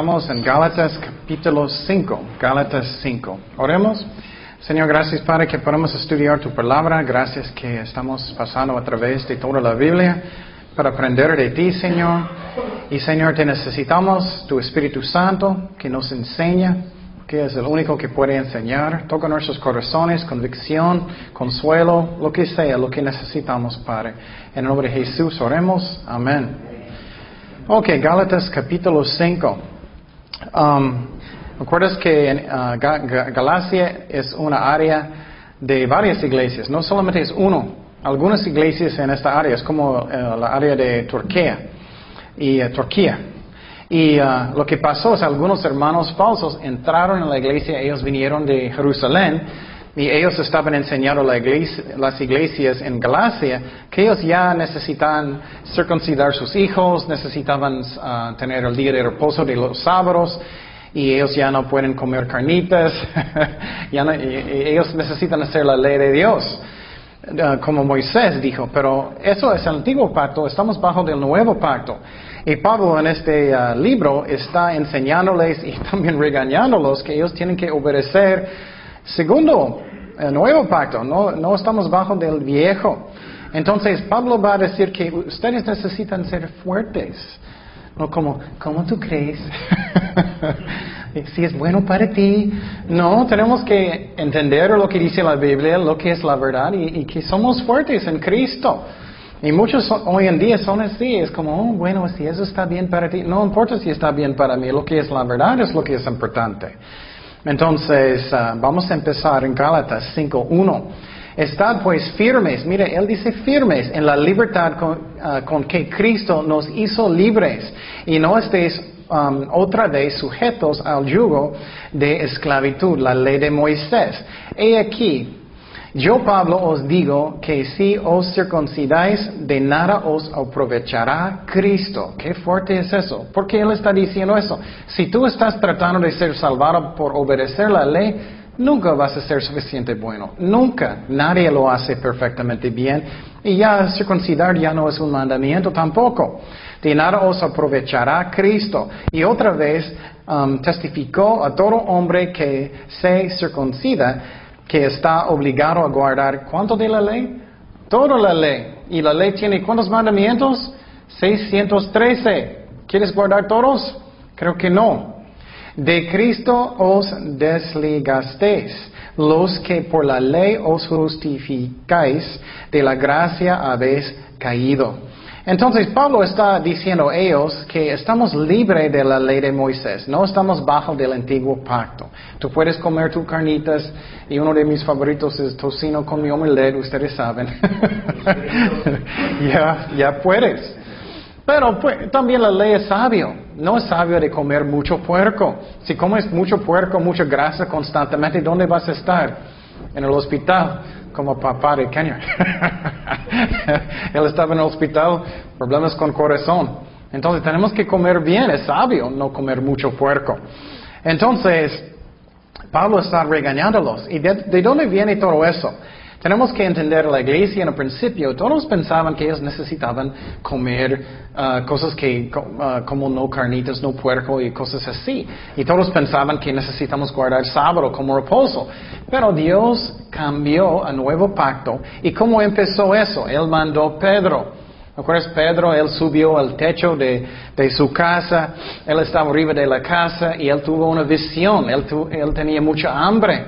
Estamos en Gálatas capítulo 5. Gálatas 5. Oremos. Señor, gracias Padre que podemos estudiar tu palabra. Gracias que estamos pasando a través de toda la Biblia para aprender de ti, Señor. Y Señor, te necesitamos, tu Espíritu Santo, que nos enseña, que es el único que puede enseñar. Toca nuestros corazones, convicción, consuelo, lo que sea, lo que necesitamos, Padre. En el nombre de Jesús oremos. Amén. Ok, Gálatas capítulo 5. Um, ¿Recuerdas que uh, Galacia es una área de varias iglesias? No solamente es uno. Algunas iglesias en esta área es como uh, la área de Turquía y uh, Turquía. Y lo que pasó es algunos hermanos falsos entraron en la iglesia, ellos vinieron de Jerusalén y ellos estaban enseñando la las iglesias en Galacia que ellos ya necesitaban circuncidar sus hijos, necesitaban ah, tener el día de reposo de los sábados y ellos ya no pueden comer carnitas, ellos necesitan hacer la ley de Dios. Ah, como Moisés dijo, pero eso es el antiguo pacto, estamos bajo del nuevo pacto. Y Pablo en este ah, libro está enseñándoles y también regañándolos que ellos tienen que obedecer Segundo, el nuevo pacto, no, no estamos bajo del viejo. Entonces Pablo va a decir que ustedes necesitan ser fuertes. No como, ¿cómo tú crees? si es bueno para ti. No, tenemos que entender lo que dice la Biblia, lo que es la verdad y, que somos fuertes en Cristo. Y muchos hoy en día son así, es como, oh, bueno, si eso está bien para ti, no importa si está bien para mí, lo que es la verdad es lo que es importante. Entonces, ah, vamos a empezar en Gálatas 5.1. Estad pues firmes, mire, él dice firmes en la libertad ah, con, que Cristo nos hizo libres y no estéis um, otra vez sujetos al yugo de esclavitud, la ley de Moisés. He aquí, yo, Pablo, os digo que si os circuncidáis, de nada os aprovechará Cristo. Qué fuerte es eso. ¿Por qué Él está diciendo eso? Si tú estás tratando de ser salvado por obedecer la ley, nunca vas a ser suficiente bueno. Nunca. Nadie lo hace perfectamente bien. Y ya circuncidar ya no es un mandamiento tampoco. De nada os aprovechará Cristo. Y otra vez um, testificó a todo hombre que se circuncida que está obligado a guardar cuánto de la ley? Toda la ley. ¿Y la ley tiene cuántos mandamientos? 613. ¿Quieres guardar todos? Creo que no. De Cristo os desligasteis, los que por la ley os justificáis, de la gracia habéis caído. Entonces Pablo está diciendo a ellos que estamos libres de la ley de Moisés, no estamos bajo del antiguo pacto. Tú puedes comer tus carnitas y uno de mis favoritos es tocino con mi omelette, ustedes saben. ya, ya puedes. Pero pues, también la ley es sabio. No es sabio de comer mucho puerco. Si comes mucho puerco, mucha grasa constantemente, ¿dónde vas a estar? En el hospital como papá de Kenya. Él estaba en el hospital, problemas con corazón. Entonces tenemos que comer bien, es sabio no comer mucho puerco. Entonces, Pablo está regañándolos. ¿Y de dónde viene todo eso? Tenemos que entender la iglesia en el principio, todos pensaban que ellos necesitaban comer uh, cosas que, uh, como no carnitas, no puerco y cosas así. Y todos pensaban que necesitamos guardar sábado como reposo. Pero Dios cambió a nuevo pacto. ¿Y cómo empezó eso? Él mandó Pedro. ¿Recuerdas Pedro? Él subió al techo de, de, su casa, él estaba arriba de la casa y él tuvo una visión, él, él tenía mucha hambre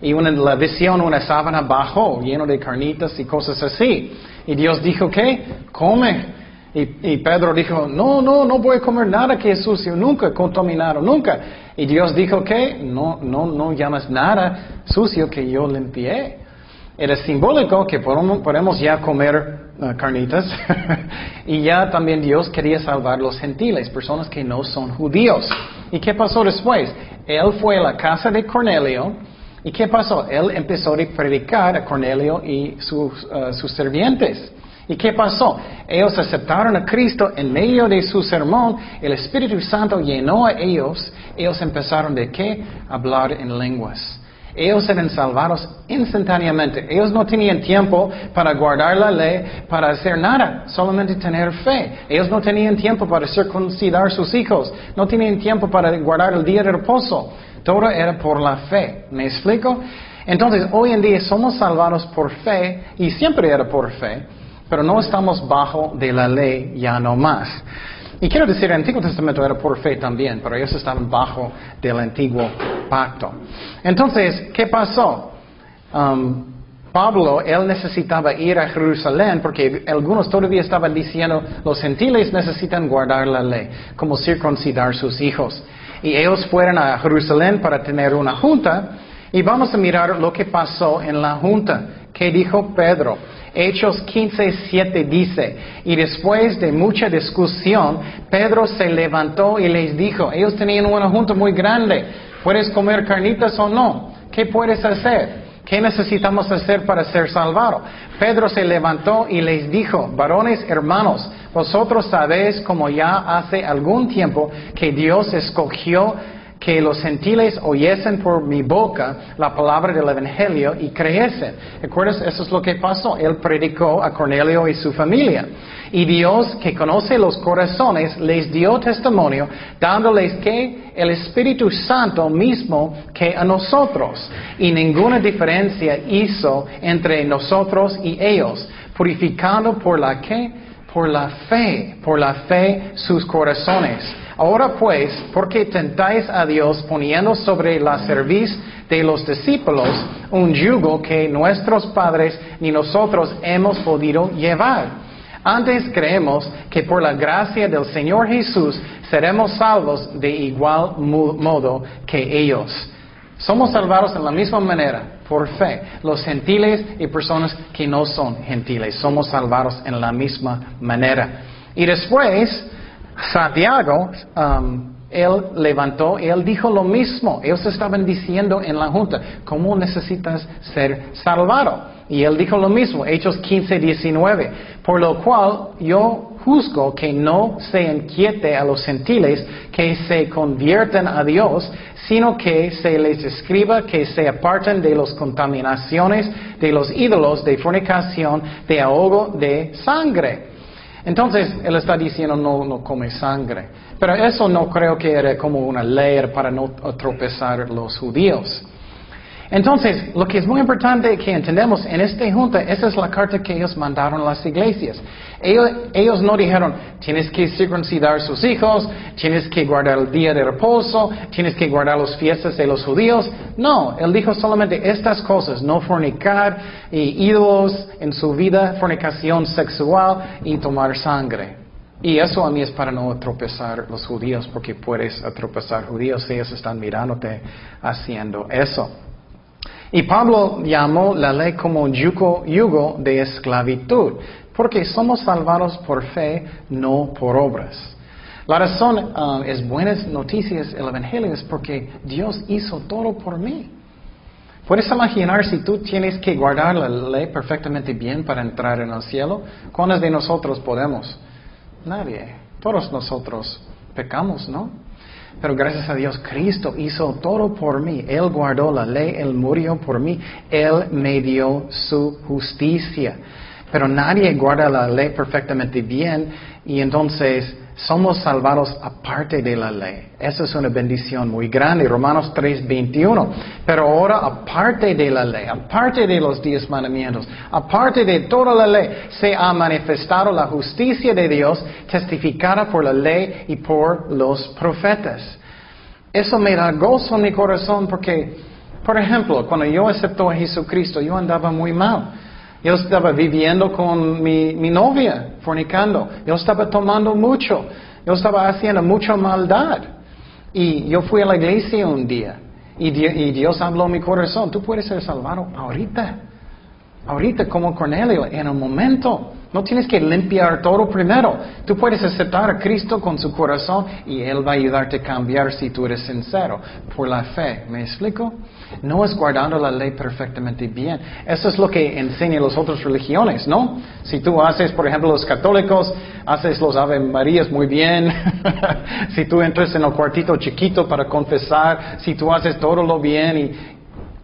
y una, la visión, una sábana bajó, lleno de carnitas y cosas así. Y Dios dijo, ¿qué? Come. Y, Pedro dijo, no, no, no voy a comer nada que es sucio, nunca contaminado, nunca. Y Dios dijo, ¿qué? No, no, no llamas nada sucio que yo limpié. Era simbólico que podemos, ya comer uh, carnitas y ya también Dios quería salvar los gentiles, personas que no son judíos. ¿Y qué pasó después? Él fue a la casa de Cornelio, ¿Y qué pasó? Él empezó a predicar a Cornelio y sus, uh, sus servientes. ¿Y qué pasó? Ellos aceptaron a Cristo en medio de su sermón, el Espíritu Santo llenó a ellos, ellos empezaron de qué? Hablar en lenguas. Ellos eran salvados instantáneamente. Ellos no tenían tiempo para guardar la ley, para hacer nada, solamente tener fe. Ellos no tenían tiempo para circuncidar sus hijos, no tenían tiempo para guardar el día de reposo. Todo era por la fe. ¿Me explico? Entonces, hoy en día somos salvados por fe, y siempre era por fe, pero no estamos bajo de la ley ya no más. Y quiero decir, el Antiguo Testamento era por fe también, pero ellos estaban bajo del antiguo pacto. Entonces, ¿qué pasó? Um, Pablo, él necesitaba ir a Jerusalén porque algunos todavía estaban diciendo, los gentiles necesitan guardar la ley, como circuncidar sus hijos. Y ellos fueron a Jerusalén para tener una junta y vamos a mirar lo que pasó en la junta. ¿Qué dijo Pedro? Hechos 15, 7 dice, y después de mucha discusión, Pedro se levantó y les dijo, ellos tenían una junta muy grande, ¿puedes comer carnitas o no? ¿Qué puedes hacer? ¿Qué necesitamos hacer para ser salvados? Pedro se levantó y les dijo, varones hermanos, vosotros sabéis como ya hace algún tiempo que Dios escogió que los gentiles oyesen por mi boca la palabra del Evangelio y creyesen. ¿Recuerdas? Eso es lo que pasó. Él predicó a Cornelio y su familia. Y Dios, que conoce los corazones, les dio testimonio, dándoles que el Espíritu Santo mismo que a nosotros. Y ninguna diferencia hizo entre nosotros y ellos, purificando por la que, por la fe, por la fe sus corazones Ahora pues, ¿por qué tentáis a Dios poniendo sobre la cerviz de los discípulos un yugo que nuestros padres ni nosotros hemos podido llevar? Antes creemos que por la gracia del Señor Jesús seremos salvos de igual modo que ellos. Somos salvados en la misma manera, por fe. Los gentiles y personas que no son gentiles, somos salvados en la misma manera. Y después, Santiago, um, él levantó y él dijo lo mismo. Ellos estaban diciendo en la junta, ¿cómo necesitas ser salvado? Y él dijo lo mismo, Hechos 15, 19. Por lo cual yo juzgo que no se inquiete a los gentiles que se convierten a Dios, sino que se les escriba que se aparten de las contaminaciones, de los ídolos, de fornicación, de ahogo de sangre entonces, él está diciendo no, no come sangre. Pero eso no creo que era como una ley para no tropezar los judíos. Entonces, lo que es muy importante que entendemos en esta junta, esa es la carta que ellos mandaron a las iglesias. Ellos, no dijeron, tienes que circuncidar sus hijos, tienes que guardar el día de reposo, tienes que guardar las fiestas de los judíos. No, él dijo solamente estas cosas, no fornicar y ídolos en su vida, fornicación sexual y tomar sangre. Y eso a mí es para no tropezar los judíos, porque puedes tropezar judíos si ellos están mirándote haciendo eso. Y Pablo llamó la ley como yugo, de esclavitud, porque somos salvados por fe, no por obras. La razón uh, es buenas noticias, el Evangelio es porque Dios hizo todo por mí. ¿Puedes imaginar si tú tienes que guardar la ley perfectamente bien para entrar en el cielo? ¿Cuántos de nosotros podemos? Nadie. Todos nosotros pecamos, ¿no? Pero gracias a Dios, Cristo hizo todo por mí. Él guardó la ley, Él murió por mí, Él me dio su justicia. Pero nadie guarda la ley perfectamente bien y entonces somos salvados aparte de la ley. Esa es una bendición muy grande. Romanos 3:21. Pero ahora aparte de la ley, aparte de los diez mandamientos, aparte de toda la ley, se ha manifestado la justicia de Dios testificada por la ley y por los profetas. Eso me da gozo en mi corazón porque, por ejemplo, cuando yo acepto a Jesucristo, yo andaba muy mal. Yo estaba viviendo con mi, novia, fornicando. Yo estaba tomando mucho. Yo estaba haciendo mucha maldad. Y yo fui a la iglesia un día. Y, Dios habló mi corazón. Tú puedes ser salvado ahorita. Ahorita como Cornelio, en un momento. No tienes que limpiar todo primero. Tú puedes aceptar a Cristo con su corazón y Él va a ayudarte a cambiar si tú eres sincero por la fe. ¿Me explico? No es guardando la ley perfectamente bien. Eso es lo que enseñan las otras religiones, ¿no? Si tú haces, por ejemplo, los católicos, haces los Ave Marías muy bien. si tú entras en el cuartito chiquito para confesar, si tú haces todo lo bien y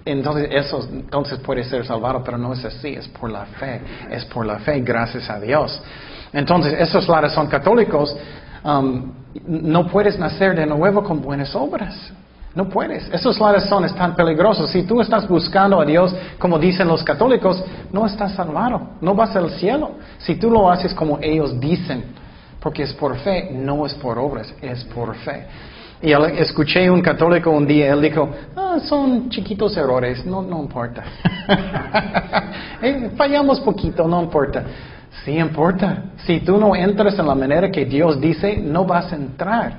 entonces eso entonces puede ser salvado, pero no es así, es por la fe, es por la fe, gracias a Dios. Entonces, eso es la razón católicos, um, no puedes nacer de nuevo con buenas obras. No puedes. Eso es la razón, es tan peligroso. Si tú estás buscando a Dios, como dicen los católicos, no estás salvado, no vas al cielo. Si tú lo haces como ellos dicen, porque es por fe, no es por obras, es por fe. Y escuché un católico un día, él dijo, ah, son chiquitos errores, no, no importa. Eh, fallamos poquito, no importa. Sí importa. Si tú no entras en la manera que Dios dice, no vas a entrar.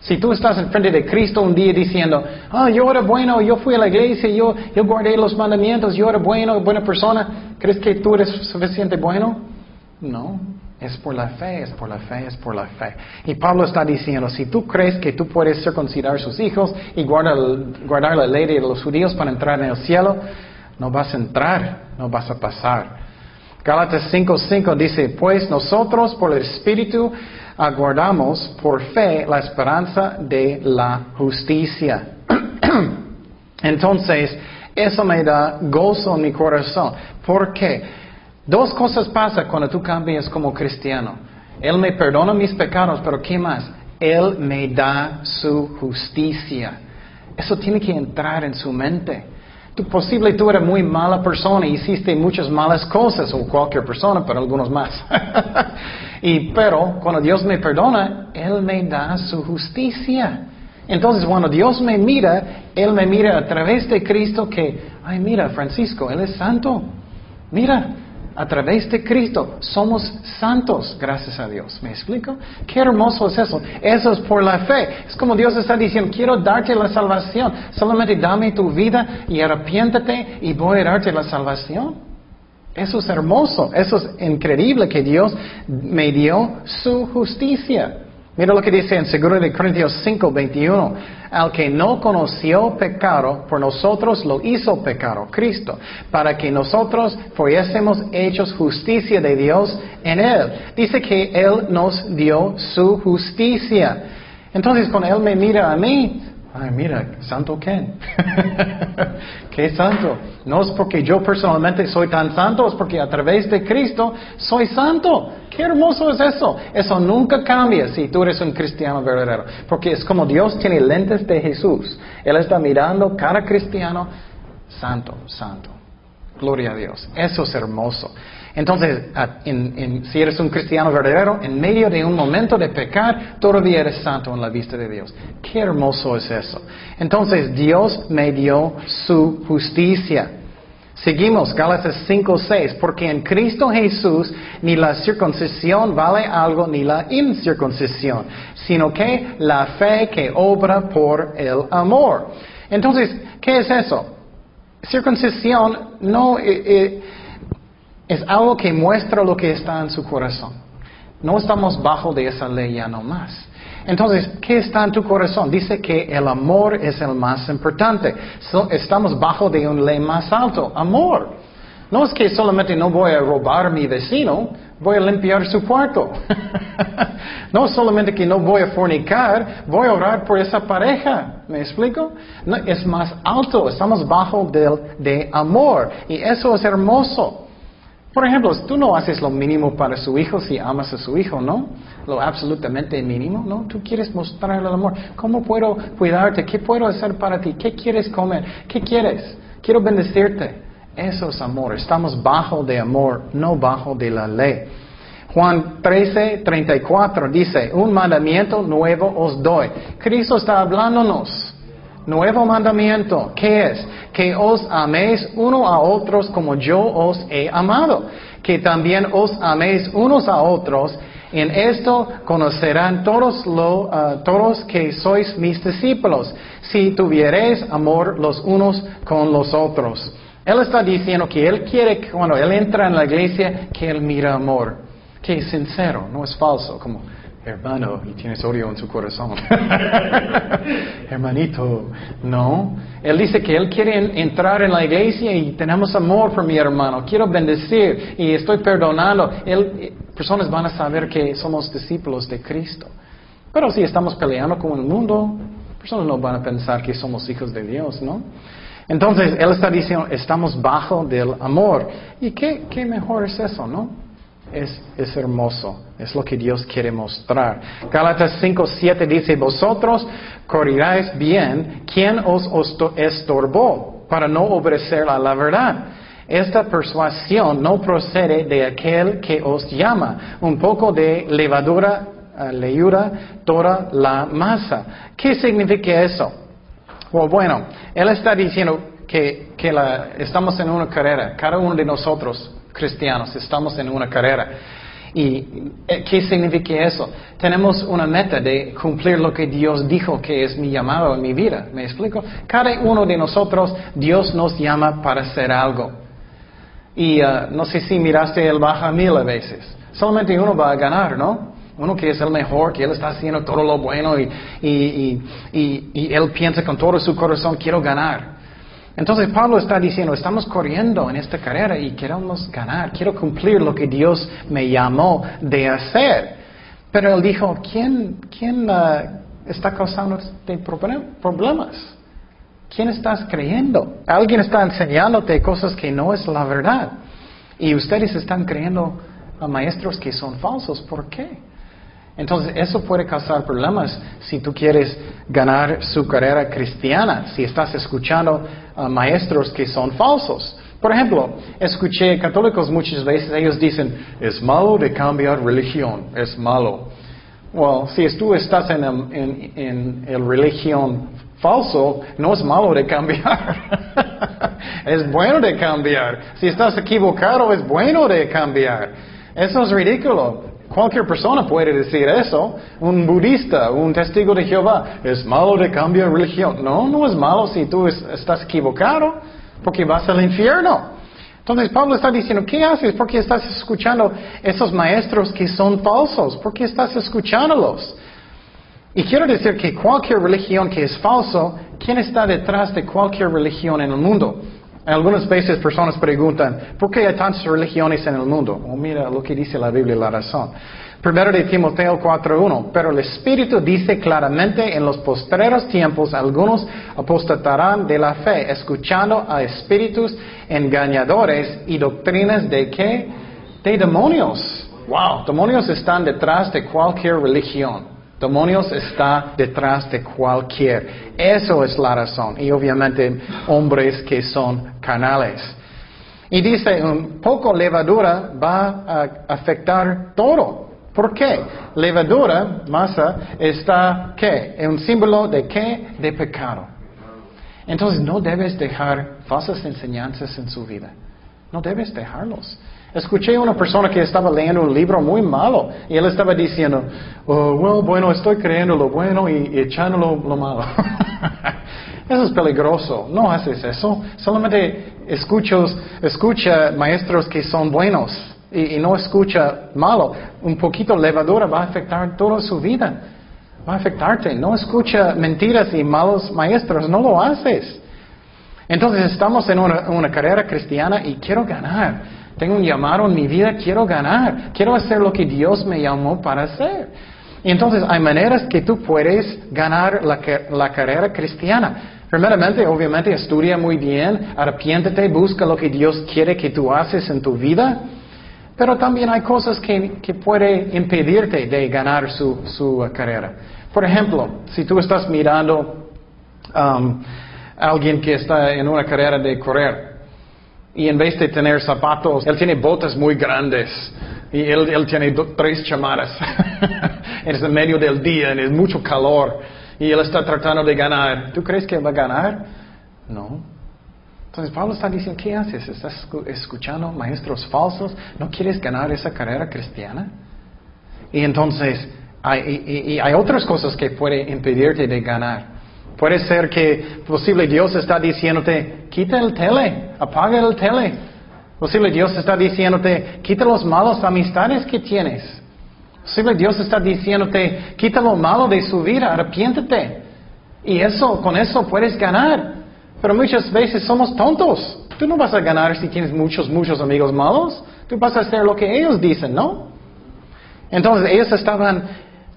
Si tú estás en frente de Cristo un día diciendo, ah, yo era bueno, yo fui a la iglesia, yo, yo guardé los mandamientos, yo era bueno, buena persona, ¿crees que tú eres suficiente bueno? No, es por la fe, es por la fe, es por la fe. Y Pablo está diciendo, si tú crees que tú puedes circuncidar a sus hijos y guardar, guardar la ley de los judíos para entrar en el cielo, no vas a entrar, no vas a pasar. Gálatas 5:5 dice, pues nosotros por el Espíritu aguardamos por fe la esperanza de la justicia. Entonces, eso me da gozo en mi corazón. ¿Por qué? Dos cosas pasan cuando tú cambias como cristiano. Él me perdona mis pecados, pero ¿qué más? Él me da su justicia. Eso tiene que entrar en su mente. Tú, posible tú eres muy mala persona hiciste muchas malas cosas, o cualquier persona, pero algunos más. y, pero cuando Dios me perdona, Él me da su justicia. Entonces, cuando Dios me mira, Él me mira a través de Cristo que, ay, mira, Francisco, Él es santo. Mira, a través de Cristo somos santos, gracias a Dios. ¿Me explico? Qué hermoso es eso. Eso es por la fe. Es como Dios está diciendo, quiero darte la salvación. Solamente dame tu vida y arrepiéntate y voy a darte la salvación. Eso es hermoso. Eso es increíble que Dios me dio su justicia. Mira lo que dice en 2 de Corintios 5, 21. Al que no conoció pecado, por nosotros lo hizo pecado, Cristo, para que nosotros fuésemos hechos justicia de Dios en Él. Dice que Él nos dio su justicia. Entonces, cuando Él me mira a mí, Ay, mira, santo Ken. ¿Qué santo? No es porque yo personalmente soy tan santo, es porque a través de Cristo soy santo. Qué hermoso es eso. Eso nunca cambia si tú eres un cristiano verdadero. Porque es como Dios tiene lentes de Jesús. Él está mirando cada cristiano, santo, santo. Gloria a Dios. Eso es hermoso. Entonces, si eres un cristiano verdadero, en medio de un momento de pecar, todavía eres santo en la vista de Dios. Qué hermoso es eso. Entonces, Dios me dio su justicia. Seguimos, Gálatas 5, 6, porque en Cristo Jesús ni la circuncisión vale algo ni la incircuncisión, sino que la fe que obra por el amor. Entonces, ¿qué es eso? Circuncisión no... Eh, eh, es algo que muestra lo que está en su corazón. No estamos bajo de esa ley ya no más. Entonces, ¿qué está en tu corazón? Dice que el amor es el más importante. estamos bajo de un ley más alto, amor. No es que solamente no voy a robar a mi vecino, voy a limpiar su cuarto. no solamente que no voy a fornicar, voy a orar por esa pareja. ¿Me explico? es más alto, estamos bajo del, de amor. Y eso es hermoso. Por ejemplo, tú no haces lo mínimo para su hijo si amas a su hijo, ¿no? Lo absolutamente mínimo, ¿no? Tú quieres mostrarle el amor. ¿Cómo puedo cuidarte? ¿Qué puedo hacer para ti? ¿Qué quieres comer? ¿Qué quieres? Quiero bendecirte. Eso es amor. Estamos bajo de amor, no bajo de la ley. Juan 13, 34 dice, un mandamiento nuevo os doy. Cristo está hablándonos. Nuevo mandamiento, ¿qué es? Que os améis uno a otros como yo os he amado. Que también os améis unos a otros. En esto conocerán todos, lo, uh, todos que sois mis discípulos, si tuviereis amor los unos con los otros. Él está diciendo que Él quiere que cuando Él entra en la iglesia, que Él mira amor. Que es sincero, no es falso, como hermano, y tienes odio en su corazón. Hermanito, no. Él dice que él quiere entrar en la iglesia y tenemos amor por mi hermano. Quiero bendecir y estoy perdonando. Él, personas van a saber que somos discípulos de Cristo. Pero si estamos peleando con el mundo, personas no van a pensar que somos hijos de Dios, ¿no? Entonces, Él está diciendo, estamos bajo del amor. ¿Y qué, qué mejor es eso, no? Es, es, hermoso, es lo que Dios quiere mostrar. Gálatas 5, 7 dice, vosotros corriráis bien, ¿quién os estorbó para no obedecer a la verdad? Esta persuasión no procede de aquel que os llama. Un poco de levadura, uh, leyura, toda la masa. ¿Qué significa eso? bueno, Él está diciendo que, que la, estamos en una carrera. Cada uno de nosotros cristianos, estamos en una carrera. ¿Y eh, qué significa eso? Tenemos una meta de cumplir lo que Dios dijo que es mi llamado en mi vida. ¿Me explico? Cada uno de nosotros, Dios nos llama para hacer algo. Y uh, no sé si miraste el baja mil veces. Solamente uno va a ganar, ¿no? Uno que es el mejor, que él está haciendo todo lo bueno y, y, y, y él piensa con todo su corazón, quiero ganar. Entonces Pablo está diciendo, estamos corriendo en esta carrera y queremos ganar, quiero cumplir lo que Dios me llamó de hacer. Pero él dijo, ¿quién, quién uh, está causando problemas? ¿Quién estás creyendo? Alguien está enseñándote cosas que no es la verdad. Y ustedes están creyendo a maestros que son falsos. ¿Por qué? Entonces, eso puede causar problemas si tú quieres ganar su carrera cristiana, si estás escuchando a maestros que son falsos. Por ejemplo, escuché católicos muchas veces, ellos dicen, es malo de cambiar religión, es malo. Well, si tú estás en el, en el religión falso, no es malo de cambiar. es bueno de cambiar. Si estás equivocado, es bueno de cambiar. Eso es ridículo. Cualquier persona puede decir eso. Un budista, un testigo de Jehová, es malo de cambiar religión. No, no es malo si tú estás equivocado, porque vas al infierno. Entonces Pablo está diciendo, ¿qué haces? ¿Por qué estás escuchando esos maestros que son falsos? ¿Por qué estás escuchándolos? Y quiero decir que cualquier religión que es falso, ¿quién está detrás de cualquier religión en el mundo? Algunas veces personas preguntan, ¿por qué hay tantas religiones en el mundo? Oh, mira lo que dice la Biblia, la razón. Primero de Timoteo 4.1, pero el Espíritu dice claramente en los postreros tiempos algunos apostatarán de la fe, escuchando a espíritus engañadores y doctrinas de qué? De demonios. Wow, demonios están detrás de cualquier religión. Demonios está detrás de cualquier. Eso es la razón. Y obviamente hombres que son canales. Y dice, un poco levadura va a afectar todo. ¿Por qué? Levadura, masa, está, ¿qué? Un símbolo de qué? De pecado. Entonces no debes dejar falsas enseñanzas en su vida. No debes dejarlos. Escuché a una persona que estaba leyendo un libro muy malo y él estaba diciendo, oh, bueno, estoy creyendo lo bueno y, echando lo, malo. eso es peligroso. No haces eso. Solamente escuchos, escucha maestros que son buenos y, no escucha malo. Un poquito levadura va a afectar toda su vida. Va a afectarte. No escucha mentiras y malos maestros. No lo haces. Entonces estamos en una carrera cristiana y quiero ganar. Tengo un llamado en mi vida, quiero ganar, quiero hacer lo que Dios me llamó para hacer. Y entonces hay maneras que tú puedes ganar la, la carrera cristiana. Primeramente, obviamente, estudia muy bien, arrepiéntete, busca lo que Dios quiere que tú haces en tu vida. Pero también hay cosas que, que pueden impedirte de ganar su, su carrera. Por ejemplo, si tú estás mirando um, a alguien que está en una carrera de correr, y en vez de tener zapatos, él tiene botas muy grandes. Y él, él tiene tres chamaras. es en medio del día, es mucho calor. Y él está tratando de ganar. ¿Tú crees que va a ganar? No. Entonces Pablo está diciendo, ¿qué haces? ¿Estás escuchando maestros falsos? ¿No quieres ganar esa carrera cristiana? Y entonces hay, y hay otras cosas que pueden impedirte de ganar. Puede ser que posible Dios está diciéndote, quita el tele, apaga el tele. Posible Dios está diciéndote, quita los malos amistades que tienes. Posible Dios está diciéndote, quita lo malo de su vida, arrepiéntete. Y eso, con eso puedes ganar. Pero muchas veces somos tontos. Tú no vas a ganar si tienes muchos, muchos amigos malos. Tú vas a hacer lo que ellos dicen, ¿no? Entonces ellos estaban,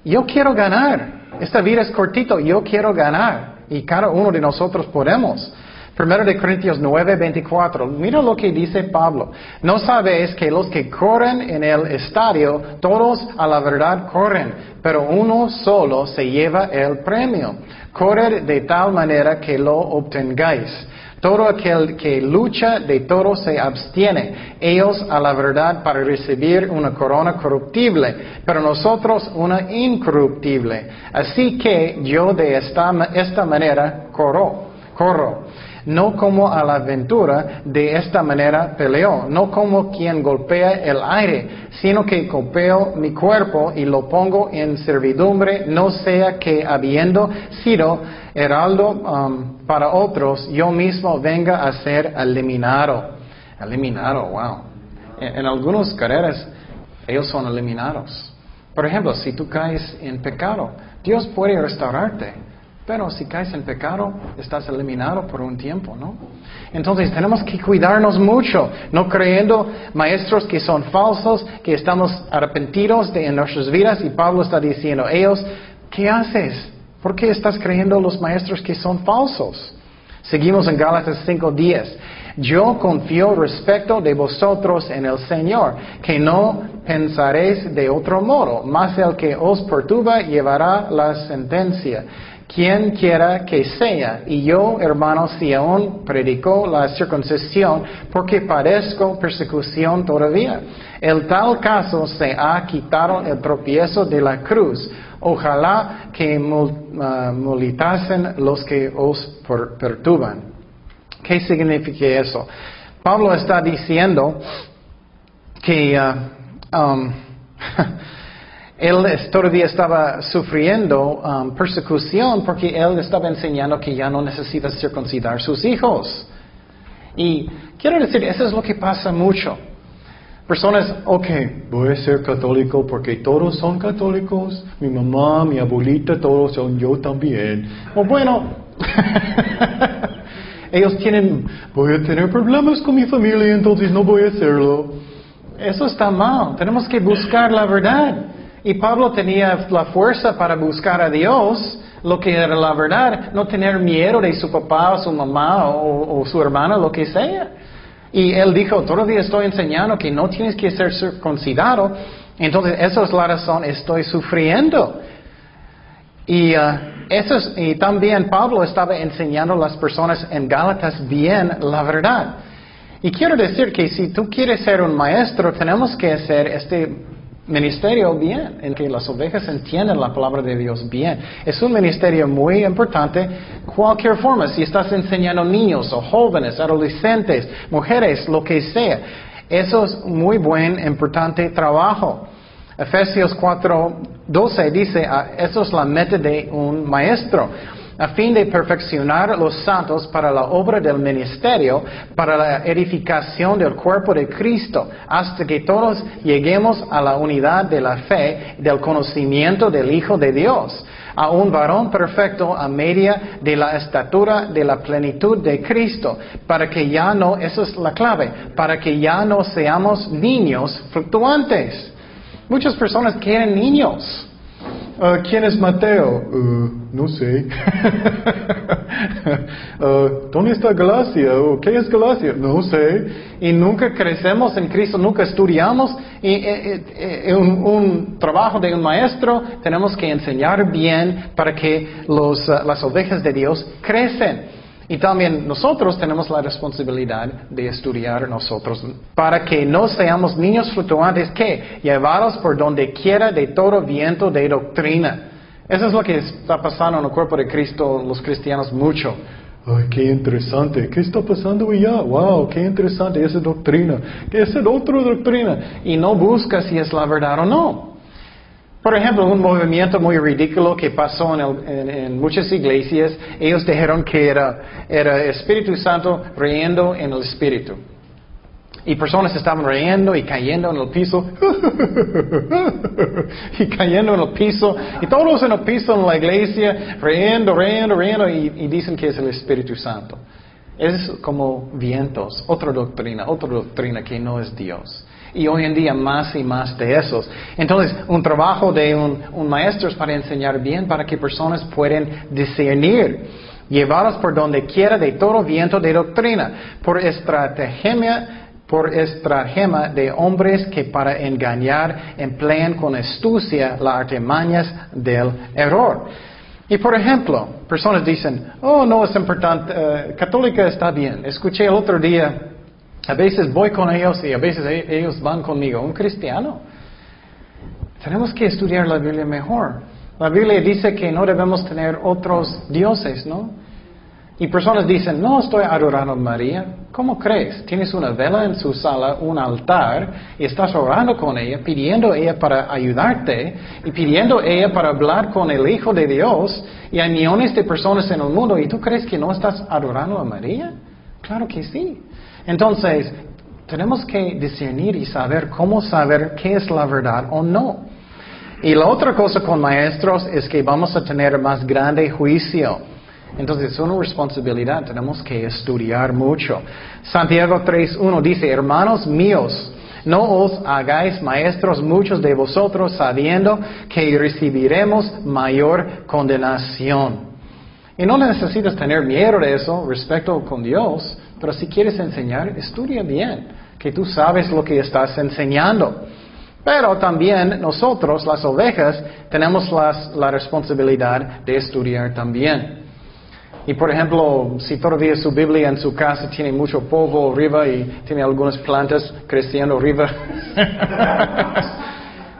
yo quiero ganar. Esta vida es cortito, yo quiero ganar y cada uno de nosotros podemos. Primero de Corintios 9, 24. Mira lo que dice Pablo. No sabéis que los que corren en el estadio, todos a la verdad corren, pero uno solo se lleva el premio. Corred de tal manera que lo obtengáis. Todo aquel que lucha de todo se abstiene, ellos a la verdad para recibir una corona corruptible, pero nosotros una incorruptible. Así que yo de esta, esta manera corro, corro no como a la aventura, de esta manera peleó, no como quien golpea el aire, sino que golpeo mi cuerpo y lo pongo en servidumbre, no sea que habiendo sido heraldo um, para otros, yo mismo venga a ser eliminado. Eliminado, wow. En, en algunas carreras, ellos son eliminados. Por ejemplo, si tú caes en pecado, Dios puede restaurarte. Pero si caes en pecado, estás eliminado por un tiempo, ¿no? Entonces tenemos que cuidarnos mucho, no creyendo maestros que son falsos, que estamos arrepentidos de en nuestras vidas y Pablo está diciendo, ellos, ¿qué haces? ¿Por qué estás creyendo los maestros que son falsos? Seguimos en Gálatas 5:10. Yo confío respecto de vosotros en el Señor, que no pensaréis de otro modo, mas el que os perturba llevará la sentencia quien quiera que sea. Y yo, hermano, si aún predico la circuncisión, porque padezco persecución todavía. En tal caso se ha quitado el tropiezo de la cruz. Ojalá que uh, molitasen los que os perturban. ¿Qué significa eso? Pablo está diciendo que uh, um, él todavía estaba sufriendo um, persecución porque él estaba enseñando que ya no necesita circuncidar sus hijos. Y quiero decir, eso es lo que pasa mucho. Personas, ok, voy a ser católico porque todos son católicos, mi mamá, mi abuelita, todos son yo también. O bueno, ellos tienen, voy a tener problemas con mi familia, entonces no voy a hacerlo. Eso está mal, tenemos que buscar la verdad. Y Pablo tenía la fuerza para buscar a Dios, lo que era la verdad, no tener miedo de su papá o su mamá o, su hermana, lo que sea. Y él dijo, todavía estoy enseñando que no tienes que ser circuncidado. Entonces, esa es la razón, estoy sufriendo. Y, uh, y también Pablo estaba enseñando a las personas en Gálatas bien la verdad. Y quiero decir que si tú quieres ser un maestro, tenemos que hacer este ministerio bien, en que las ovejas entienden la palabra de Dios bien. Es un ministerio muy importante, cualquier forma, si estás enseñando niños o jóvenes, adolescentes, mujeres, lo que sea. Eso es muy buen, importante trabajo. Efesios 4, 12 dice, ah, eso es la meta de un maestro a fin de perfeccionar los santos para la obra del ministerio, para la edificación del cuerpo de Cristo, hasta que todos lleguemos a la unidad de la fe, del conocimiento del Hijo de Dios, a un varón perfecto a media de la estatura de la plenitud de Cristo, para que ya no, esa es la clave, para que ya no seamos niños fluctuantes. Muchas personas quieren niños. Uh, ¿Quién es Mateo? Uh, no sé. uh, ¿Dónde está Galacia? ¿Qué es Galacia? No sé. Y nunca crecemos en Cristo, nunca estudiamos. Y, en un, un, trabajo de un maestro tenemos que enseñar bien para que los, las ovejas de Dios crecen. Y también nosotros tenemos la responsabilidad de estudiar nosotros para que no seamos niños fluctuantes que llevados por donde quiera de todo viento de doctrina. Eso es lo que está pasando en el cuerpo de Cristo, los cristianos mucho. Ay, qué interesante. ¿Qué está pasando allá? Wow, qué interesante esa doctrina. ¿Qué es otra doctrina? Y no busca si es la verdad o no. Por ejemplo, un movimiento muy ridículo que pasó en, muchas iglesias, ellos dijeron que era, era Espíritu Santo riendo en el Espíritu. Y personas estaban riendo y cayendo en el piso. y cayendo en el piso. Y todos en el piso en la iglesia, riendo, riendo, riendo. Y, y dicen que es el Espíritu Santo. Es como vientos, otra doctrina, otra doctrina que no es Dios. Y hoy en día más y más de esos. Entonces, un trabajo de un, maestro es para enseñar bien, para que personas puedan discernir. llevados por donde quiera de todo viento de doctrina, por estrategia por estratagema de hombres que para engañar emplean con astucia las artimañas del error. Y por ejemplo, personas dicen, oh, no es importante, eh, católica está bien. Escuché el otro día, a veces voy con ellos y a veces e-, ellos van conmigo. Un cristiano. Tenemos que estudiar la Biblia mejor. La Biblia dice que no debemos tener otros dioses, ¿no? Y personas dicen, no estoy adorando a María. ¿Cómo crees? Tienes una vela en su sala, un altar, y estás orando con ella, pidiendo a ella para ayudarte, y pidiendo a ella para hablar con el Hijo de Dios, y hay millones de personas en el mundo, ¿y tú crees que no estás adorando a María? Claro que sí. Entonces, tenemos que discernir y saber cómo saber qué es la verdad o no. Y la otra cosa con maestros es que vamos a tener más grande juicio. Entonces es una responsabilidad, tenemos que estudiar mucho. Santiago 3.1 dice, hermanos míos, no os hagáis maestros muchos de vosotros sabiendo que recibiremos mayor condenación. Y no necesitas tener miedo de eso respecto con Dios, pero si quieres enseñar, estudia bien, que tú sabes lo que estás enseñando. Pero también nosotros, las ovejas, tenemos la responsabilidad de estudiar también. Y por ejemplo, si todavía su Biblia en su casa tiene mucho polvo arriba y tiene algunas plantas creciendo arriba,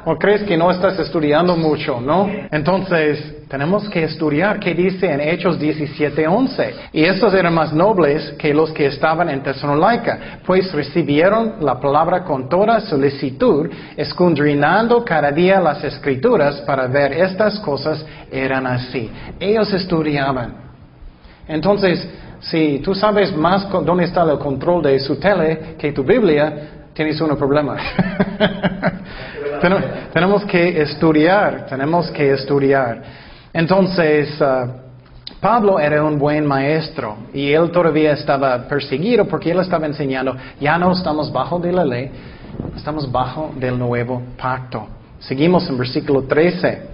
¿o crees que no estás estudiando mucho, no? Entonces, tenemos que estudiar qué dice en Hechos 17:11. Y estos eran más nobles que los que estaban en Tesalónica, pues recibieron la palabra con toda solicitud, escudriñando cada día las escrituras para ver estas cosas eran así. Ellos estudiaban. Entonces, si tú sabes más dónde está el control de su tele que tu Biblia, tienes un problema. tenemos que estudiar, tenemos que estudiar. Entonces, uh, Pablo era un buen maestro y él todavía estaba perseguido porque él estaba enseñando, ya no estamos bajo de la ley, estamos bajo del nuevo pacto. Seguimos en versículo 13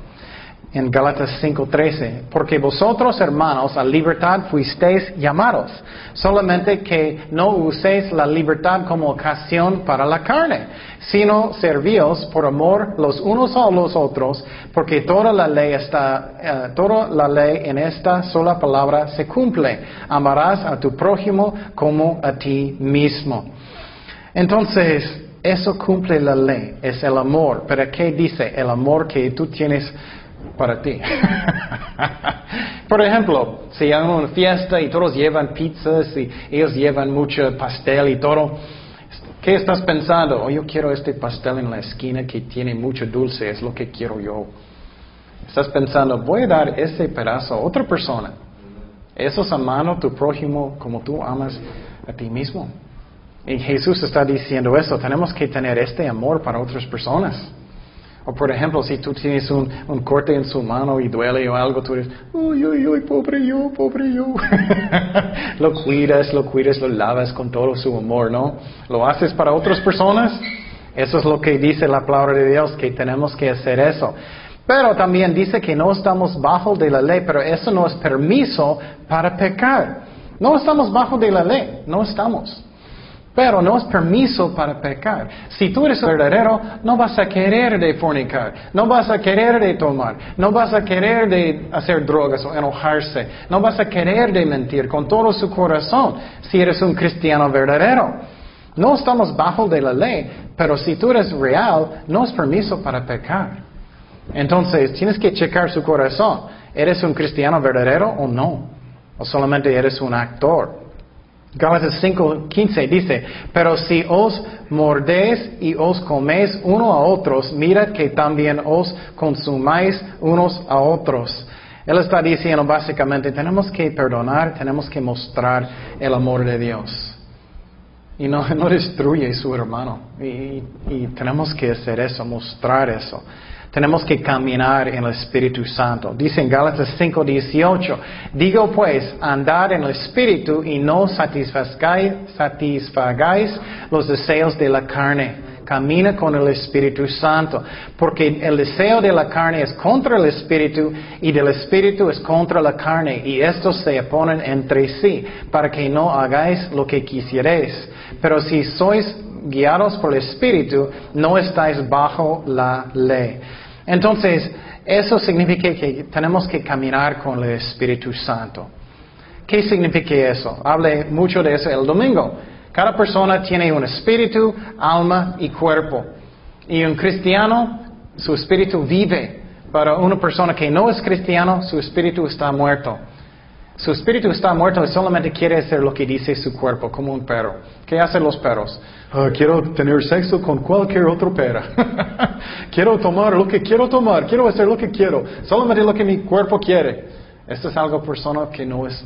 en Gálatas 5:13, porque vosotros hermanos a libertad fuisteis llamados, solamente que no uséis la libertad como ocasión para la carne, sino servíos por amor los unos a los otros, porque toda la ley está, eh, toda la ley en esta sola palabra se cumple, amarás a tu prójimo como a ti mismo. Entonces, eso cumple la ley, es el amor. Pero ¿qué dice? El amor que tú tienes para ti. Por ejemplo, si hay una fiesta y todos llevan pizzas y ellos llevan mucho pastel y todo, ¿qué estás pensando? Oh, yo quiero este pastel en la esquina que tiene mucho dulce, es lo que quiero yo. Estás pensando, voy a dar ese pedazo a otra persona. Eso es amando a tu prójimo como tú amas a ti mismo. Y Jesús está diciendo eso, tenemos que tener este amor para otras personas. O por ejemplo, si tú tienes un, corte en su mano y duele o algo, tú dices, uy, uy, uy, pobre yo, pobre yo. lo cuidas, lo cuidas, lo lavas con todo su amor, ¿no? ¿Lo haces para otras personas? Eso es lo que dice la palabra de Dios, que tenemos que hacer eso. Pero también dice que no estamos bajo de la ley, pero eso no es permiso para pecar. No estamos bajo de la ley, no estamos. Pero no es permiso para pecar. Si tú eres verdadero, no vas a querer de fornicar, no vas a querer de tomar, no vas a querer de hacer drogas o enojarse, no vas a querer de mentir con todo su corazón si eres un cristiano verdadero. No estamos bajo de la ley, pero si tú eres real, no es permiso para pecar. Entonces, tienes que checar su corazón. ¿Eres un cristiano verdadero o no? ¿O solamente eres un actor? Gálatas 5:15 dice, pero si os mordéis y os coméis uno a otros, mirad que también os consumáis unos a otros. Él está diciendo básicamente, tenemos que perdonar, tenemos que mostrar el amor de Dios. Y no, no destruye su hermano. y tenemos que hacer eso, mostrar eso. Tenemos que caminar en el Espíritu Santo. Dice en Gálatas 5:18, digo pues, andad en el Espíritu y no satisfagáis, satisfagáis los deseos de la carne. camina con el Espíritu Santo, porque el deseo de la carne es contra el Espíritu y del Espíritu es contra la carne, y estos se oponen entre sí, para que no hagáis lo que quisierais. Pero si sois guiados por el Espíritu, no estáis bajo la ley. Entonces, eso significa que tenemos que caminar con el Espíritu Santo. ¿Qué significa eso? Hablé mucho de eso el domingo. Cada persona tiene un espíritu, alma y cuerpo. Y un cristiano, su espíritu vive. Para una persona que no es cristiano, su espíritu está muerto. Su espíritu está muerto y solamente quiere hacer lo que dice su cuerpo, como un perro. ¿Qué hacen los perros? Ah, quiero tener sexo con cualquier otro perro. quiero tomar lo que quiero tomar, quiero hacer lo que quiero, solamente lo que mi cuerpo quiere. Esto es algo persona que no es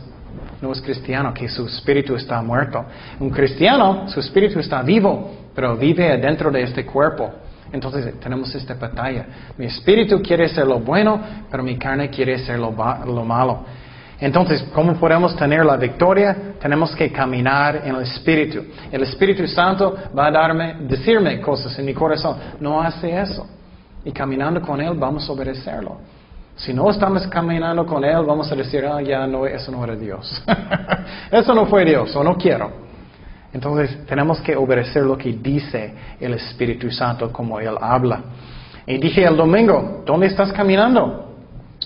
no es cristiano, que su espíritu está muerto. Un cristiano, su espíritu está vivo, pero vive dentro de este cuerpo. Entonces tenemos esta batalla. Mi espíritu quiere ser lo bueno, pero mi carne quiere ser lo malo. Entonces, ¿cómo podemos tener la victoria? Tenemos que caminar en el Espíritu. El Espíritu Santo va a darme, decirme cosas en mi corazón. No hace eso. Y caminando con Él vamos a obedecerlo. Si no estamos caminando con Él, vamos a decir, ah, ya no, eso no era Dios. eso no fue Dios, o no quiero. Entonces tenemos que obedecer lo que dice el Espíritu Santo como Él habla. Y dije el domingo, ¿dónde estás caminando?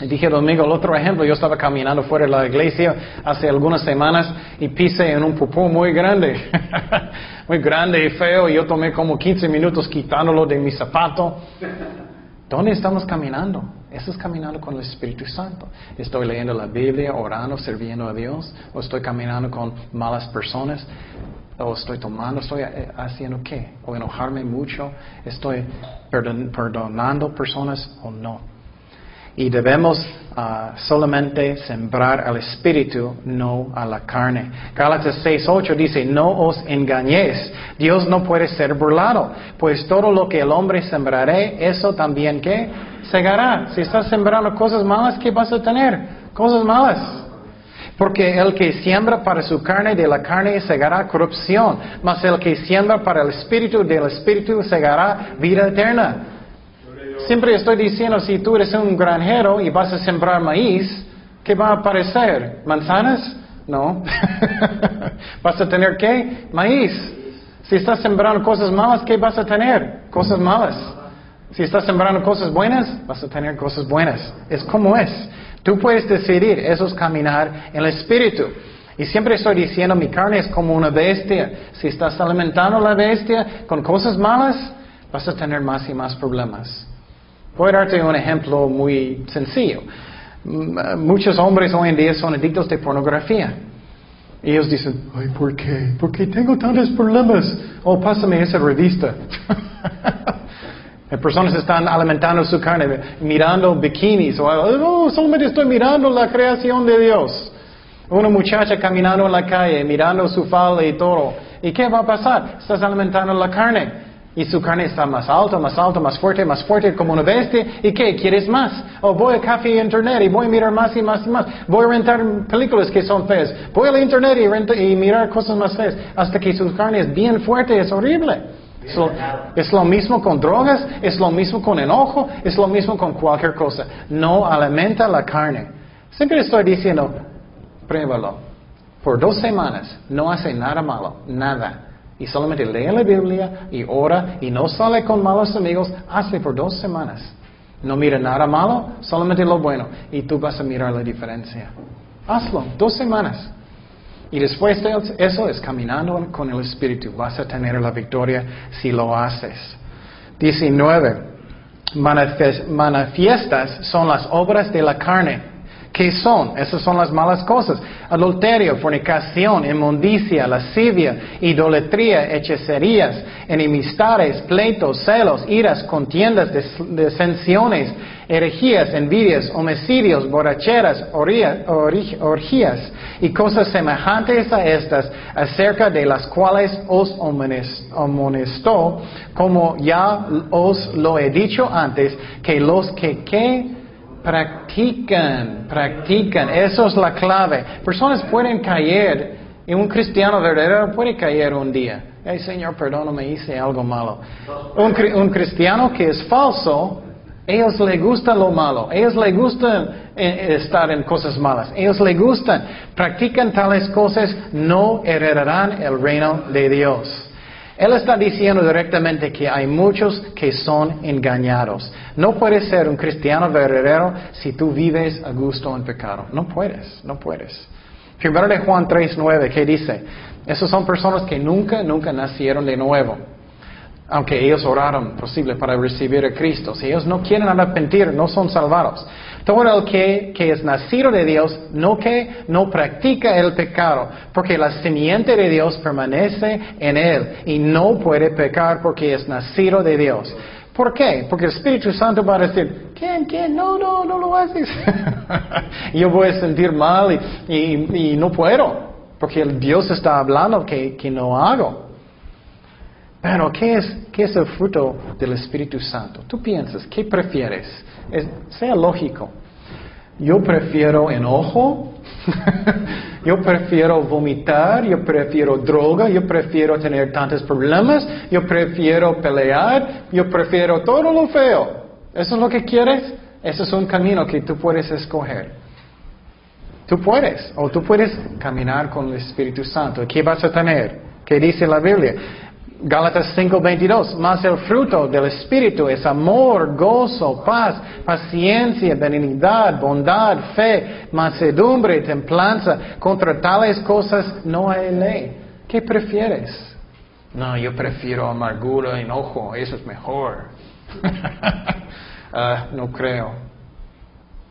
Dije domingo, el otro ejemplo, yo estaba caminando fuera de la iglesia hace algunas semanas y pise en un pupú muy grande, muy grande y feo, y yo tomé como 15 minutos quitándolo de mi zapato. ¿Dónde estamos caminando? Eso es caminando con el Espíritu Santo. Estoy leyendo la Biblia, orando, sirviendo a Dios, o estoy caminando con malas personas, o estoy tomando, estoy eh, haciendo qué? O enojarme mucho, estoy perdonando personas o no. Y debemos ah, solamente sembrar al espíritu, no a la carne. Gálatas 6.8 dice, no os engañéis, Dios no puede ser burlado, pues todo lo que el hombre sembraré, eso también que segará. Si estás sembrando cosas malas, ¿qué vas a tener? Cosas malas. Porque el que siembra para su carne, de la carne segará corrupción, mas el que siembra para el espíritu, del espíritu segará vida eterna. Siempre estoy diciendo, si tú eres un granjero y vas a sembrar maíz, ¿qué va a aparecer? ¿Manzanas? No. ¿Vas a tener qué? Maíz. Si estás sembrando cosas malas, ¿qué vas a tener? Cosas malas. Si estás sembrando cosas buenas, vas a tener cosas buenas. Es como es. Tú puedes decidir, eso es caminar en el Espíritu. Y siempre estoy diciendo, mi carne es como una bestia. Si estás alimentando la bestia con cosas malas, vas a tener más y más problemas. Voy a darte un ejemplo muy sencillo. Muchos hombres hoy en día son adictos de pornografía. Y ellos dicen, ay, ¿por qué? ¿Por qué tengo tantos problemas? Oh, pásame esa revista. Personas están alimentando su carne, mirando bikinis, o oh, solamente estoy mirando la creación de Dios. Una muchacha caminando en la calle, mirando su falda y todo. ¿Y qué va a pasar? Estás alimentando la carne. Y su carne está más alta, más alta, más fuerte, más fuerte como una bestia. ¿Y qué? ¿Quieres más? O voy a café internet y voy a mirar más y más y más. Voy a rentar películas que son feas. Voy a internet y, mirar cosas más feas. Hasta que su carne es bien fuerte, es horrible. Es lo, mismo con drogas, es lo mismo con enojo, es lo mismo con cualquier cosa. No alimenta la carne. Siempre estoy diciendo, pruébalo. Por dos semanas no hace nada malo, nada y solamente lee la Biblia y ora y no sale con malos amigos, hazle por dos semanas. No mira nada malo, solamente lo bueno y tú vas a mirar la diferencia. Hazlo, dos semanas. Y después de eso es caminando con el Espíritu. Vas a tener la victoria si lo haces. 19. Manifiestas son las obras de la carne ¿Qué son? Esas son las malas cosas. Adulterio, fornicación, inmundicia, lascivia, idolatría, hechicerías, enemistades, pleitos, celos, iras, contiendas, desensiones, herejías, envidias, homicidios, borracheras, orgías y cosas semejantes a estas, acerca de las cuales os amonestó, como ya os lo he dicho antes, que los que, que practican, practican, eso es la clave. Personas pueden caer Y un cristiano verdadero puede caer un día. Ay, Señor, perdóname, hice algo malo. Un, cristiano que es falso, ellos les gusta lo malo. Ellos les gusta eh, estar en cosas malas. Ellos les gustan. Practican tales cosas, no heredarán el reino de Dios. Él está diciendo directamente que hay muchos que son engañados. No puedes ser un cristiano verdadero si tú vives a gusto en pecado. No puedes, no puedes. Primero de Juan 3.9, ¿qué dice? Esas son personas que nunca, nunca nacieron de nuevo. Aunque ellos oraron posible para recibir a Cristo. Si ellos no quieren arrepentir, no son salvados. Todo el que, que, es nacido de Dios, no que no practica el pecado, porque la simiente de Dios permanece en él y no puede pecar porque es nacido de Dios. ¿Por qué? Porque el Espíritu Santo va a decir, ¿quién, quién? No, no, no lo haces. Yo voy a sentir mal y, y, no puedo, porque el Dios está hablando que, que no hago. Pero, ¿qué es, ¿qué es el fruto del Espíritu Santo? Tú piensas, ¿qué prefieres? sea lógico. Yo prefiero enojo, yo prefiero vomitar, yo prefiero droga, yo prefiero tener tantos problemas, yo prefiero pelear, yo prefiero todo lo feo. ¿Eso es lo que quieres? Ese es un camino que tú puedes escoger. Tú puedes, o tú puedes caminar con el Espíritu Santo. ¿Qué vas a tener? ¿Qué dice la Biblia? Gálatas 5:22, más el fruto del Espíritu es amor, gozo, paz, paciencia, benignidad, bondad, fe, mansedumbre, templanza. Contra tales cosas no hay ley. ¿Qué prefieres? No, yo prefiero amargura, enojo, eso es mejor. Ah, no creo.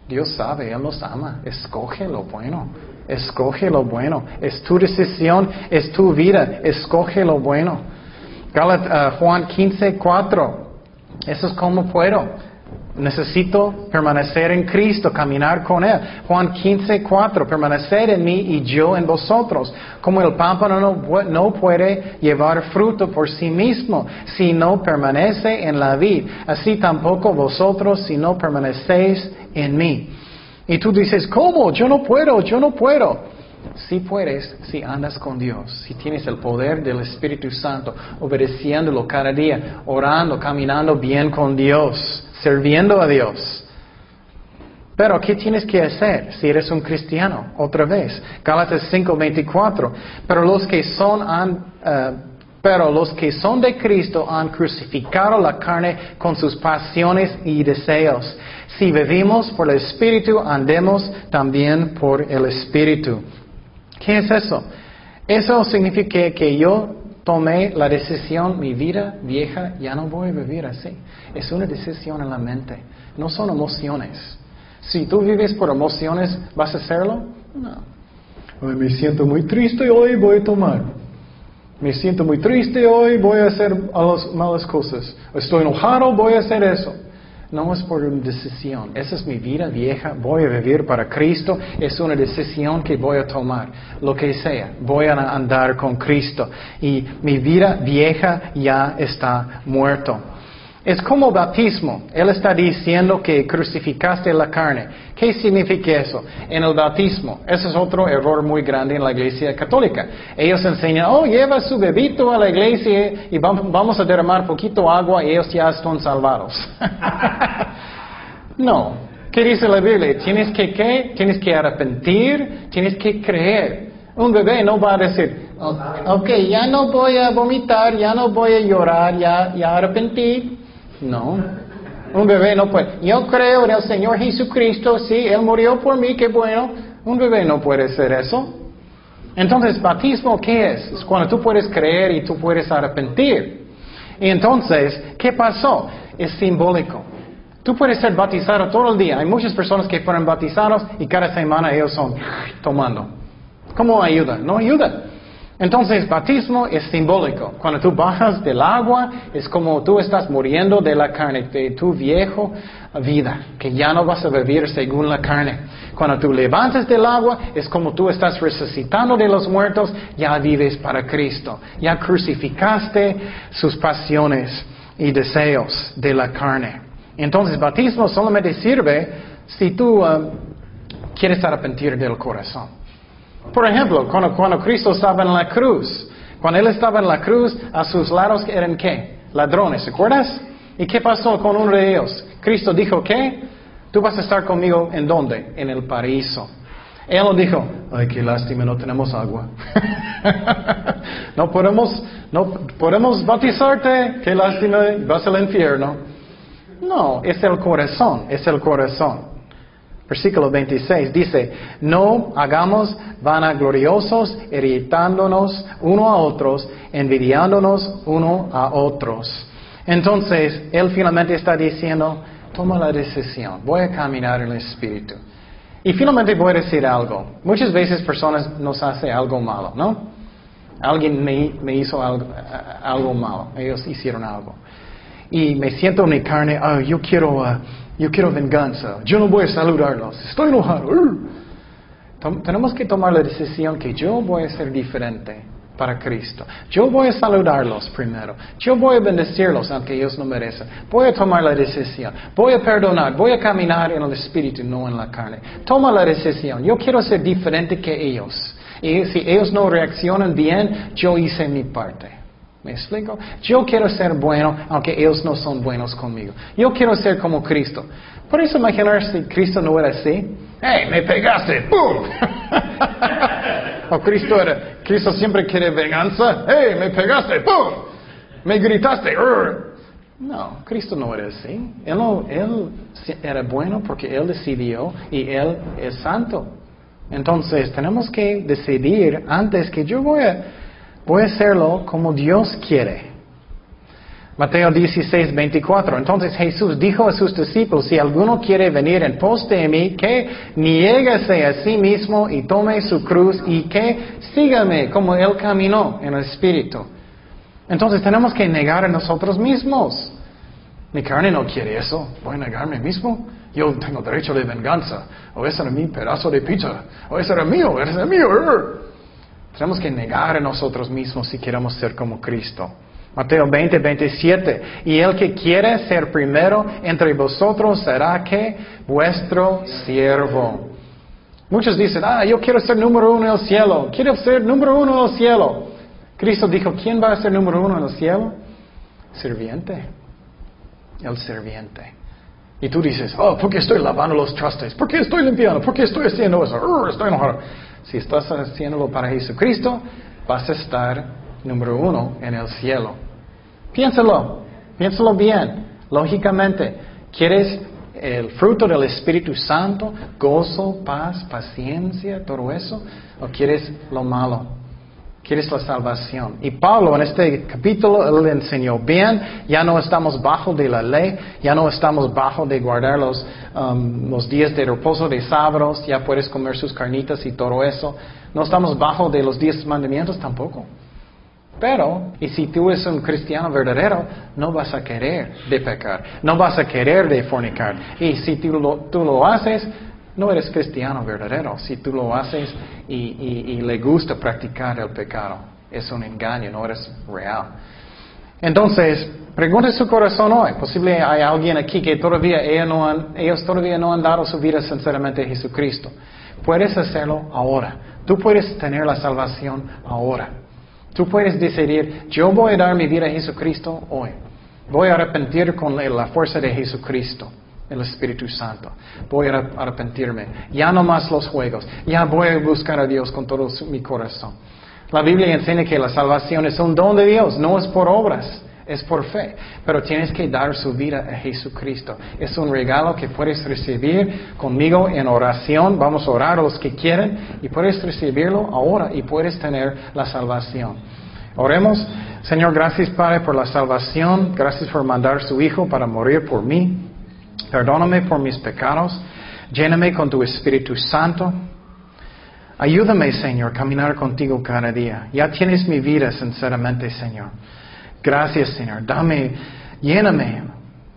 Dios sabe, Él nos ama. Escoge lo bueno. Escoge lo bueno. Es tu decisión, es tu vida. Escoge lo bueno. Uh, Juan 15, 4. Eso es como puedo. Necesito permanecer en Cristo, caminar con Él. Juan 15, 4. Permanecer en mí y yo en vosotros. Como el pámpano no, no puede llevar fruto por sí mismo si no permanece en la vid. Así tampoco vosotros si no permanecéis en mí. Y tú dices, ¿cómo? Yo no puedo, yo no puedo. Si puedes, si andas con Dios, si tienes el poder del Espíritu Santo, obedeciéndolo cada día, orando, caminando bien con Dios, sirviendo a Dios. Pero, ¿qué tienes que hacer si eres un cristiano? Otra vez, Gálatas 5:24. Pero eh, pero los que son de Cristo han crucificado la carne con sus pasiones y deseos. Si vivimos por el Espíritu, andemos también por el Espíritu. ¿Qué es eso? Eso significa que yo tomé la decisión, mi vida vieja ya no voy a vivir así. Es una decisión en la mente, no son emociones. Si tú vives por emociones, ¿vas a hacerlo? No. me siento muy triste hoy, voy a tomar. Me siento muy triste hoy, voy a hacer malas cosas. Estoy enojado, voy a hacer eso. No es por una decisión. Esa es mi vida vieja. Voy a vivir para Cristo. Es una decisión que voy a tomar. Lo que sea. Voy a andar con Cristo. Y mi vida vieja ya está muerto. Es como bautismo. Él está diciendo que crucificaste la carne. ¿Qué significa eso? En el bautismo, ese es otro error muy grande en la iglesia católica. Ellos enseñan, oh, lleva su bebito a la iglesia y vamos a derramar poquito agua y ellos ya están salvados. no. ¿Qué dice la Biblia? Tienes que, ¿qué? Tienes que arrepentir, tienes que creer. Un bebé no va a decir, ok, ya no voy a vomitar, ya no voy a llorar, ya, ya arrepentir. No. Un bebé no puede. Yo creo en el Señor Jesucristo, sí, Él murió por mí, qué bueno. Un bebé no puede hacer eso. Entonces, bautismo, ¿qué es? Es cuando tú puedes creer y tú puedes arrepentir. Y entonces, ¿qué pasó? Es simbólico. Tú puedes ser bautizado todo el día. Hay muchas personas que fueron bautizados y cada semana ellos son tomando. ¿Cómo ayuda? No ayuda. Entonces, bautismo es simbólico. Cuando tú bajas del agua, es como tú estás muriendo de la carne, de tu viejo vida, que ya no vas a vivir según la carne. Cuando tú levantas del agua, es como tú estás resucitando de los muertos, ya vives para Cristo. Ya crucificaste sus pasiones y deseos de la carne. Entonces, bautismo solamente sirve si tú uh, quieres arrepentir del corazón. Por ejemplo, cuando, cuando Cristo estaba en la cruz, cuando Él estaba en la cruz, a sus lados eran qué? Ladrones, ¿se acuerdas? ¿Y qué pasó con uno de ellos? Cristo dijo, ¿qué? Tú vas a estar conmigo en dónde? En el paraíso. Él no dijo, ay, qué lástima, no tenemos agua. no podemos, no podemos bautizarte, qué lástima, vas al infierno. No, es el corazón, es el corazón. Versículo 26 dice, no hagamos vanagloriosos, irritándonos uno a otros, envidiándonos uno a otros. Entonces, él finalmente está diciendo, toma la decisión, voy a caminar en el Espíritu. Y finalmente voy a decir algo. Muchas veces personas nos hacen algo malo, ¿no? Alguien me, hizo algo, algo, malo, ellos hicieron algo. Y me siento en mi carne, oh, yo quiero, uh, yo quiero venganza, yo no voy a saludarlos, estoy enojado. Tenemos que tomar la decisión que yo voy a ser diferente para Cristo. Yo voy a saludarlos primero. Yo voy a bendecirlos aunque ellos no merecen. Voy a tomar la decisión. Voy a perdonar. Voy a caminar en el Espíritu, no en la carne. Toma la decisión. Yo quiero ser diferente que ellos. Y si ellos no reaccionan bien, yo hice mi parte. ¿Me explico? Yo quiero ser bueno aunque ellos no son buenos conmigo. Yo quiero ser como Cristo. Por eso imaginar si Cristo no era así. ¡Hey, me pegaste! ¡Pum! o Cristo era, Cristo siempre quiere venganza. ¡Hey, me pegaste! ¡Pum! Me gritaste. No, Cristo no era así. Él, él era bueno porque Él decidió y Él es santo. Entonces tenemos que decidir antes que yo voy a, voy a hacerlo como Dios quiere. Mateo 16, 24. Entonces Jesús dijo a sus discípulos, si alguno quiere venir en pos de mí, que niégase a sí mismo y tome su cruz y que sígame como Él caminó en el Espíritu. Entonces tenemos que negar a nosotros mismos. Mi carne no quiere eso. Voy a negarme mismo. Yo tengo derecho de venganza. O ese era mi pedazo de pizza. O ese era mío, ese era mío. Tenemos que negar a nosotros mismos si queremos ser como Cristo. Mateo 20, 27. Y el que quiere ser primero entre vosotros será que vuestro siervo. Muchos dicen, ah, yo quiero ser número uno en el cielo. Quiero ser número uno en el cielo. Cristo dijo, ¿quién va a ser número uno en el cielo? Sirviente. El sirviente. Y tú dices, oh, ¿por qué estoy lavando los trastes? ¿Por qué estoy limpiando? ¿Por qué estoy haciendo eso? estoy enojado. Si estás haciéndolo para Jesucristo, vas a estar número uno en el cielo. Piénsalo, piénsalo bien, lógicamente. ¿Quieres el fruto del Espíritu Santo, gozo, paz, paciencia, todo eso? ¿O quieres lo malo? ¿Quieres la salvación? Y Pablo en este capítulo le enseñó bien, ya no estamos bajo de la ley, ya no estamos bajo de guardar los, um, los días de reposo de sábados, ya puedes comer sus carnitas y todo eso. No estamos bajo de los diez mandamientos tampoco. Pero, y si tú eres un cristiano verdadero, no vas a querer de pecar, no vas a querer de fornicar. Y si tú lo, haces, no eres cristiano verdadero. Si tú lo haces y, le gusta practicar el pecado, es un engaño, no eres real. Entonces, pregunte su corazón hoy. Posible hay alguien aquí que todavía no han, ellos todavía no han dado su vida sinceramente a Jesucristo. Puedes hacerlo ahora. Tú puedes tener la salvación ahora. Tú puedes decidir, yo voy a dar mi vida a Jesucristo hoy. Voy a arrepentir con la fuerza de Jesucristo, el Espíritu Santo. Voy a arrepentirme. Ya no más los juegos. Ya voy a buscar a Dios con todo mi corazón. La Biblia enseña que la salvación es un don de Dios, no es por obras es por fe. Pero tienes que dar su vida a Jesucristo. Es un regalo que puedes recibir conmigo en oración. Vamos a orar a los que quieren y puedes recibirlo ahora y puedes tener la salvación. Oremos. Señor, gracias Padre por la salvación. Gracias por mandar su Hijo para morir por mí. Perdóname por mis pecados. Lléname con tu Espíritu Santo. Ayúdame, Señor, a caminar contigo cada día. Ya tienes mi vida, sinceramente, Señor. Gracias, Señor. Dame, lléname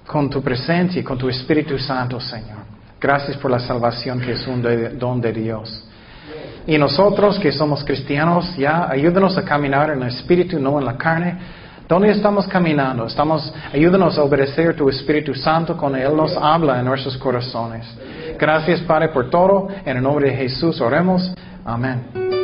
con tu presencia y con tu Espíritu Santo, Señor. Gracias por la salvación que es un don de Dios. Y nosotros que somos cristianos, ya ayúdanos a caminar en el Espíritu, no en la carne. ¿Dónde estamos caminando? Estamos, ayúdanos a obedecer tu Espíritu Santo cuando Él nos habla en nuestros corazones. Gracias, Padre, por todo. En el nombre de Jesús oremos. Amén.